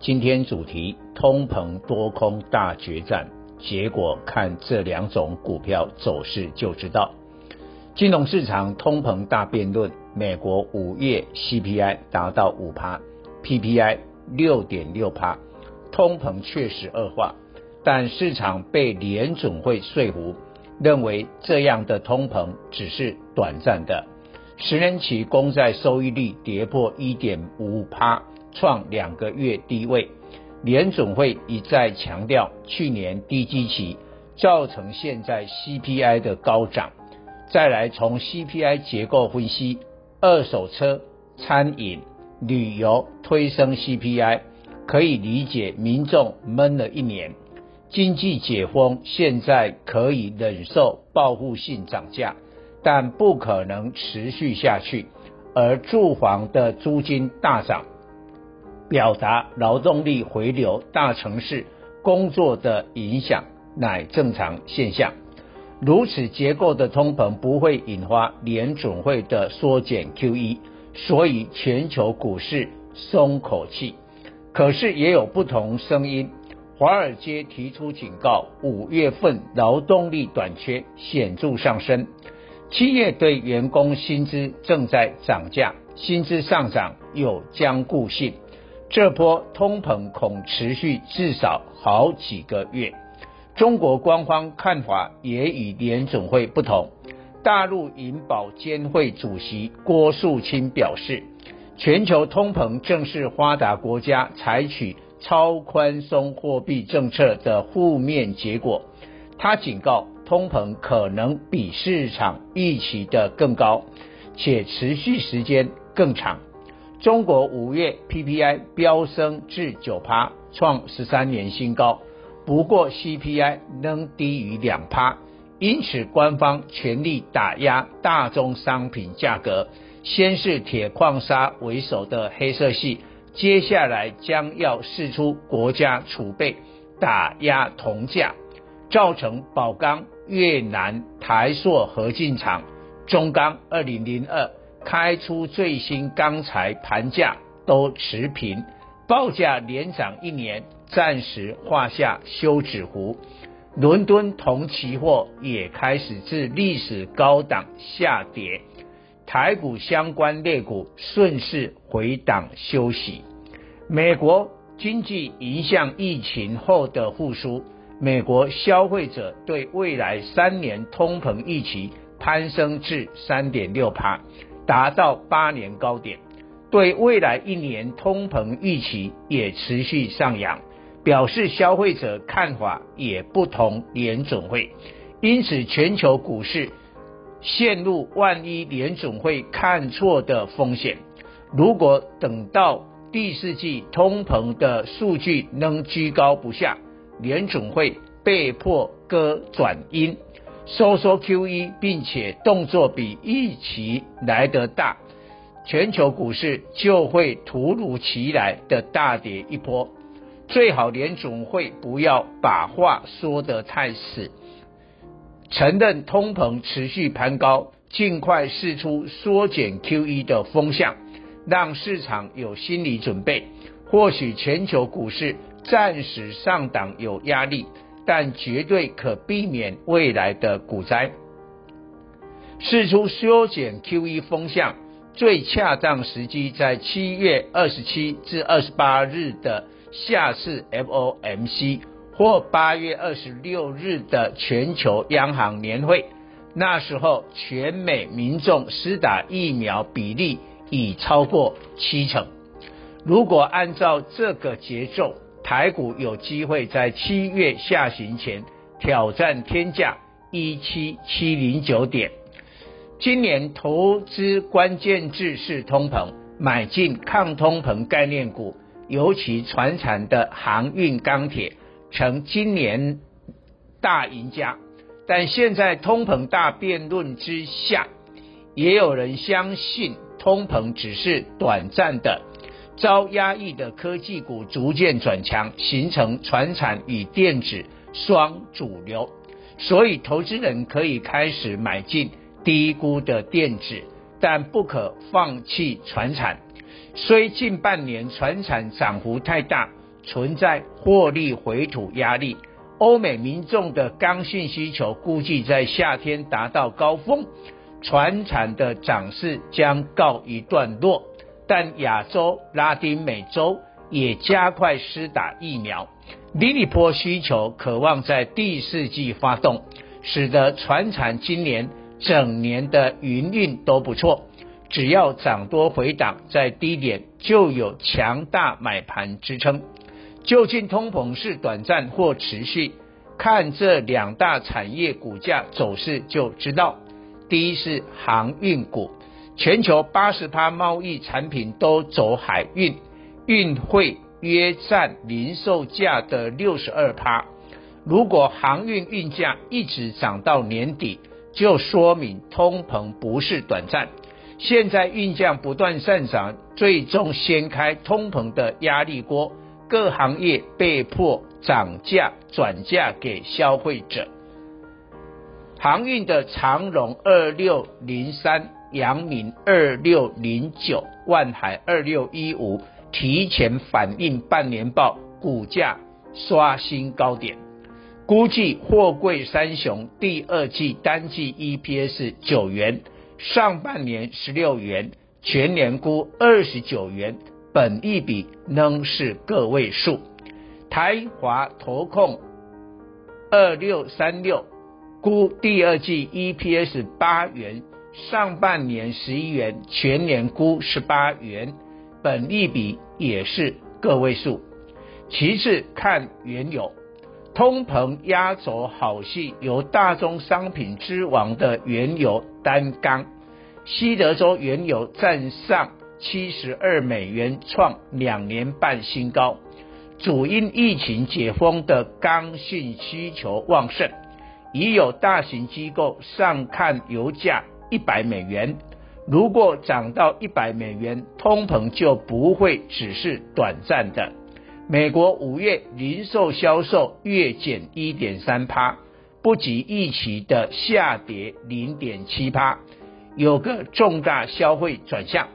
今天主题：通膨多空大决战，结果看这两种股票走势就知道。金融市场通膨大辩论，美国五月 CPI 达到五趴，PPI 六点六趴，通膨确实恶化，但市场被联准会说服，认为这样的通膨只是短暂的。十年期公债收益率跌破一点五趴，创两个月低位。联总会一再强调，去年低基期造成现在 CPI 的高涨。再来从 CPI 结构分析，二手车、餐饮、旅游推升 CPI，可以理解民众闷了一年，经济解封，现在可以忍受报复性涨价。但不可能持续下去，而住房的租金大涨，表达劳动力回流大城市工作的影响乃正常现象。如此结构的通膨不会引发联准会的缩减 QE，所以全球股市松口气。可是也有不同声音，华尔街提出警告，五月份劳动力短缺显著上升。企业对员工薪资正在涨价，薪资上涨有僵固性，这波通膨恐持续至少好几个月。中国官方看法也与联总会不同，大陆银保监会主席郭树清表示，全球通膨正是发达国家采取超宽松货币政策的负面结果。他警告。通膨可能比市场预期的更高，且持续时间更长。中国五月 PPI 飙升至九趴，创十三年新高。不过 CPI 仍低于两趴，因此官方全力打压大宗商品价格。先是铁矿砂为首的黑色系，接下来将要释出国家储备，打压铜价，造成宝钢。越南台塑合进厂中钢二零零二开出最新钢材盘价都持平，报价连涨一年，暂时画下休止符。伦敦铜期货也开始自历史高档下跌，台股相关类股顺势回档休息。美国经济迎向疫情后的复苏。美国消费者对未来三年通膨预期攀升至三点六趴，达到八年高点。对未来一年通膨预期也持续上扬，表示消费者看法也不同联准会。因此，全球股市陷入万一联准会看错的风险。如果等到第四季通膨的数据仍居高不下，联准会被迫割转阴，收缩 QE，并且动作比预期来得大，全球股市就会突如其来的大跌一波。最好联总会不要把话说得太死，承认通膨持续攀高，尽快释出缩减 QE 的风向，让市场有心理准备。或许全球股市。暂时上档有压力，但绝对可避免未来的股灾。试出缩减 QE 风向，最恰当时机在七月二十七至二十八日的下次 FOMC，或八月二十六日的全球央行年会。那时候，全美民众施打疫苗比例已超过七成。如果按照这个节奏，台股有机会在七月下旬前挑战天价一七七零九点。今年投资关键字是通膨，买进抗通膨概念股，尤其传产的航运钢铁成今年大赢家。但现在通膨大辩论之下，也有人相信通膨只是短暂的。遭压抑的科技股逐渐转强，形成传产与电子双主流，所以投资人可以开始买进低估的电子，但不可放弃传产。虽近半年传产涨幅太大，存在获利回吐压力。欧美民众的刚性需求估计在夏天达到高峰，传产的涨势将告一段落。但亚洲、拉丁美洲也加快施打疫苗，另一波需求渴望在第四季发动，使得船产今年整年的营运都不错。只要涨多回档，在低点就有强大买盘支撑。究竟通膨是短暂或持续？看这两大产业股价走势就知道。第一是航运股。全球八十趴贸易产品都走海运，运费约占零售价的六十二趴。如果航运运价一直涨到年底，就说明通膨不是短暂。现在运价不断上涨，最终掀开通膨的压力锅，各行业被迫涨价转嫁给消费者。航运的长荣二六零三。阳明二六零九、万海二六一五提前反映半年报，股价刷新高点。估计货柜三雄第二季单季 EPS 九元，上半年十六元，全年估二十九元，本益比仍是个位数。台华投控二六三六估第二季 EPS 八元。上半年十一元，全年估十八元，本利比也是个位数。其次看原油，通膨压轴好戏由大宗商品之王的原油担纲，西德州原油站上七十二美元，创两年半新高，主因疫情解封的刚性需求旺盛，已有大型机构上看油价。一百美元，如果涨到一百美元，通膨就不会只是短暂的。美国五月零售销售月减一点三趴，不及预期的下跌零点七趴，有个重大消费转向。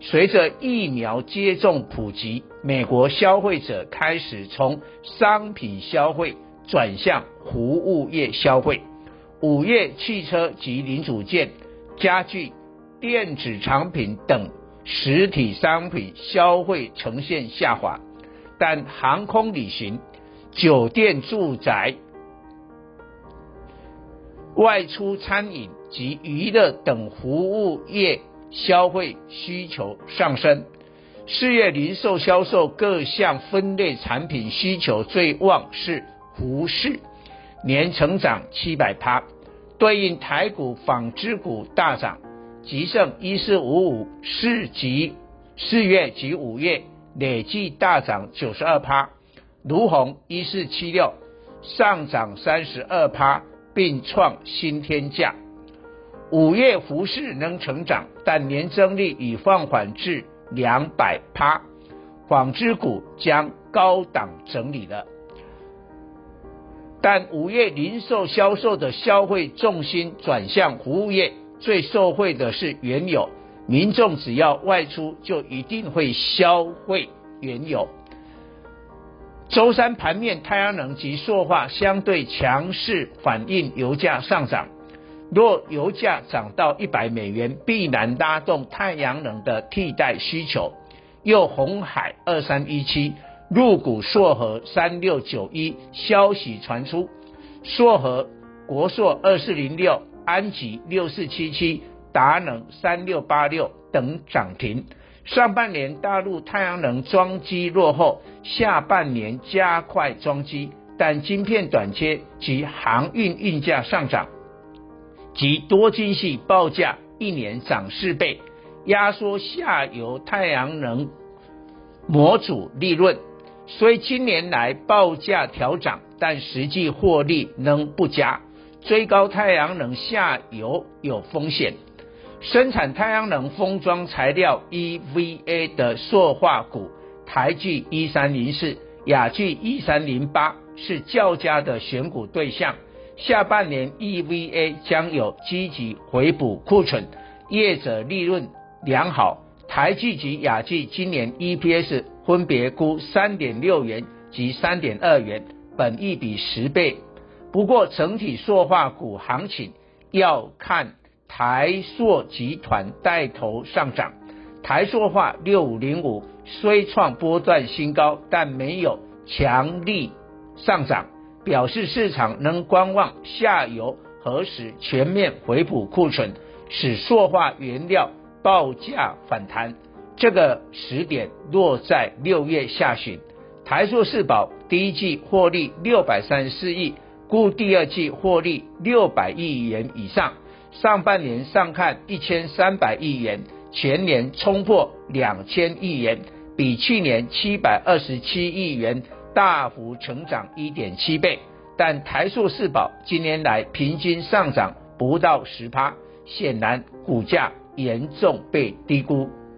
随着疫苗接种普及，美国消费者开始从商品消费转向服务业消费。五月汽车及零组件。家具、电子产品等实体商品消费呈现下滑，但航空旅行、酒店住宅、外出餐饮及娱乐等服务业消费需求上升。四月零售销售各项分类产品需求最旺是服饰，年成长七百趴。对应台股纺织股大涨，吉盛一四五五四级四月及五月累计大涨九十二趴，卢鸿一四七六上涨三十二趴，并创新天价。五月服饰能成长，但年增率已放缓至两百趴，纺织股将高档整理了。但五月零售销售的消费重心转向服务业，最受惠的是原油。民众只要外出，就一定会消费原油。周三盘面，太阳能及塑化相对强势，反映油价上涨。若油价涨到一百美元，必然拉动太阳能的替代需求。又红海二三一七。入股硕和三六九一，消息传出，硕和、国硕二四零六、安吉六四七七、达能三六八六等涨停。上半年大陆太阳能装机落后，下半年加快装机，但晶片短缺及航运运价上涨，及多晶系报价一年涨四倍，压缩下游太阳能。模组利润。虽今年来报价调涨，但实际获利仍不佳。追高太阳能下游有风险。生产太阳能封装材料 EVA 的塑化股台聚一三零四、雅聚一三零八是较佳的选股对象。下半年 EVA 将有积极回补库存，业者利润良好。台聚及雅聚今年 EPS 分别估三点六元及三点二元，本一比十倍。不过整体塑化股行情要看。台塑集团带头上涨，台塑化六五零五虽创波段新高，但没有强力上涨，表示市场能观望下游何时全面回补库存，使塑化原料报价反弹。这个时点落在六月下旬。台塑四宝第一季获利六百三十四亿，估第二季获利六百亿元以上。上半年上看一千三百亿元，全年冲破两千亿元，比去年七百二十七亿元大幅成长一点七倍。但台塑四宝今年来平均上涨不到十趴，显然股价严重被低估。